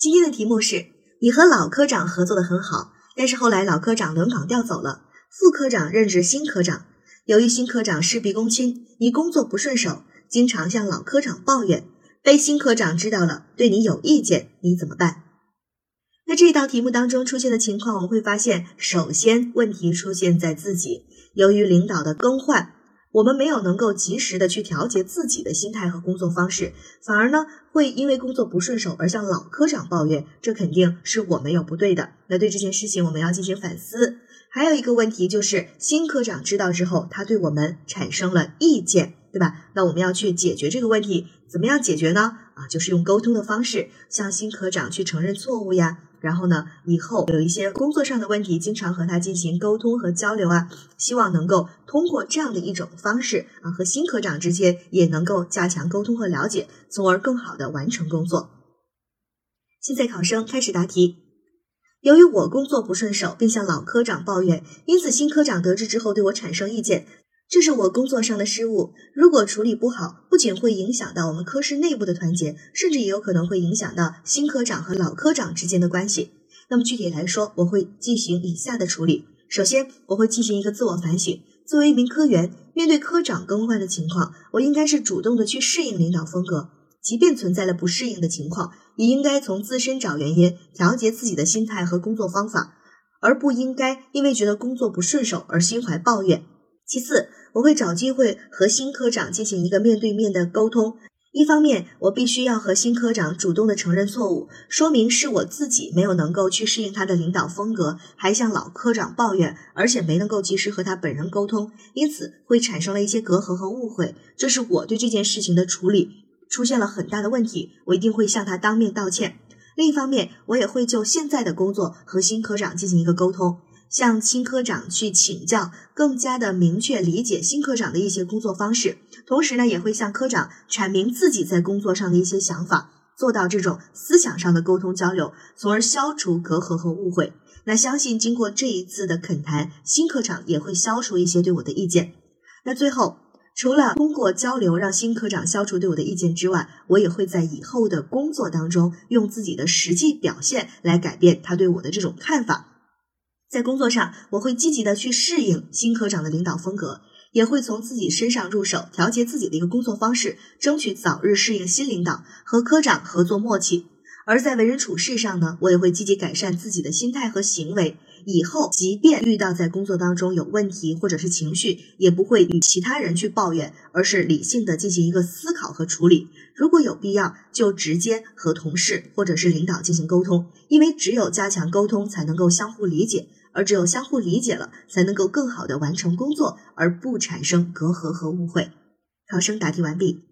今天的题目是：你和老科长合作的很好，但是后来老科长轮岗调走了，副科长任职新科长。由于新科长事必躬亲，你工作不顺手，经常向老科长抱怨，被新科长知道了，对你有意见，你怎么办？那这道题目当中出现的情况，我们会发现，首先问题出现在自己，由于领导的更换。我们没有能够及时的去调节自己的心态和工作方式，反而呢会因为工作不顺手而向老科长抱怨，这肯定是我们有不对的。那对这件事情我们要进行反思。还有一个问题就是新科长知道之后，他对我们产生了意见，对吧？那我们要去解决这个问题，怎么样解决呢？啊，就是用沟通的方式向新科长去承认错误呀。然后呢，以后有一些工作上的问题，经常和他进行沟通和交流啊，希望能够通过这样的一种方式啊，和新科长之间也能够加强沟通和了解，从而更好的完成工作。现在考生开始答题。由于我工作不顺手，并向老科长抱怨，因此新科长得知之后对我产生意见。这是我工作上的失误，如果处理不好，不仅会影响到我们科室内部的团结，甚至也有可能会影响到新科长和老科长之间的关系。那么具体来说，我会进行以下的处理：首先，我会进行一个自我反省。作为一名科员，面对科长更换的情况，我应该是主动的去适应领导风格，即便存在了不适应的情况，也应该从自身找原因，调节自己的心态和工作方法，而不应该因为觉得工作不顺手而心怀抱怨。其次，我会找机会和新科长进行一个面对面的沟通。一方面，我必须要和新科长主动的承认错误，说明是我自己没有能够去适应他的领导风格，还向老科长抱怨，而且没能够及时和他本人沟通，因此会产生了一些隔阂和误会。这是我对这件事情的处理出现了很大的问题，我一定会向他当面道歉。另一方面，我也会就现在的工作和新科长进行一个沟通。向新科长去请教，更加的明确理解新科长的一些工作方式，同时呢，也会向科长阐明自己在工作上的一些想法，做到这种思想上的沟通交流，从而消除隔阂和误会。那相信经过这一次的恳谈，新科长也会消除一些对我的意见。那最后，除了通过交流让新科长消除对我的意见之外，我也会在以后的工作当中用自己的实际表现来改变他对我的这种看法。在工作上，我会积极的去适应新科长的领导风格，也会从自己身上入手，调节自己的一个工作方式，争取早日适应新领导，和科长合作默契。而在为人处事上呢，我也会积极改善自己的心态和行为，以后即便遇到在工作当中有问题或者是情绪，也不会与其他人去抱怨，而是理性的进行一个思考和处理。如果有必要，就直接和同事或者是领导进行沟通，因为只有加强沟通，才能够相互理解。而只有相互理解了，才能够更好的完成工作，而不产生隔阂和误会。考生答题完毕。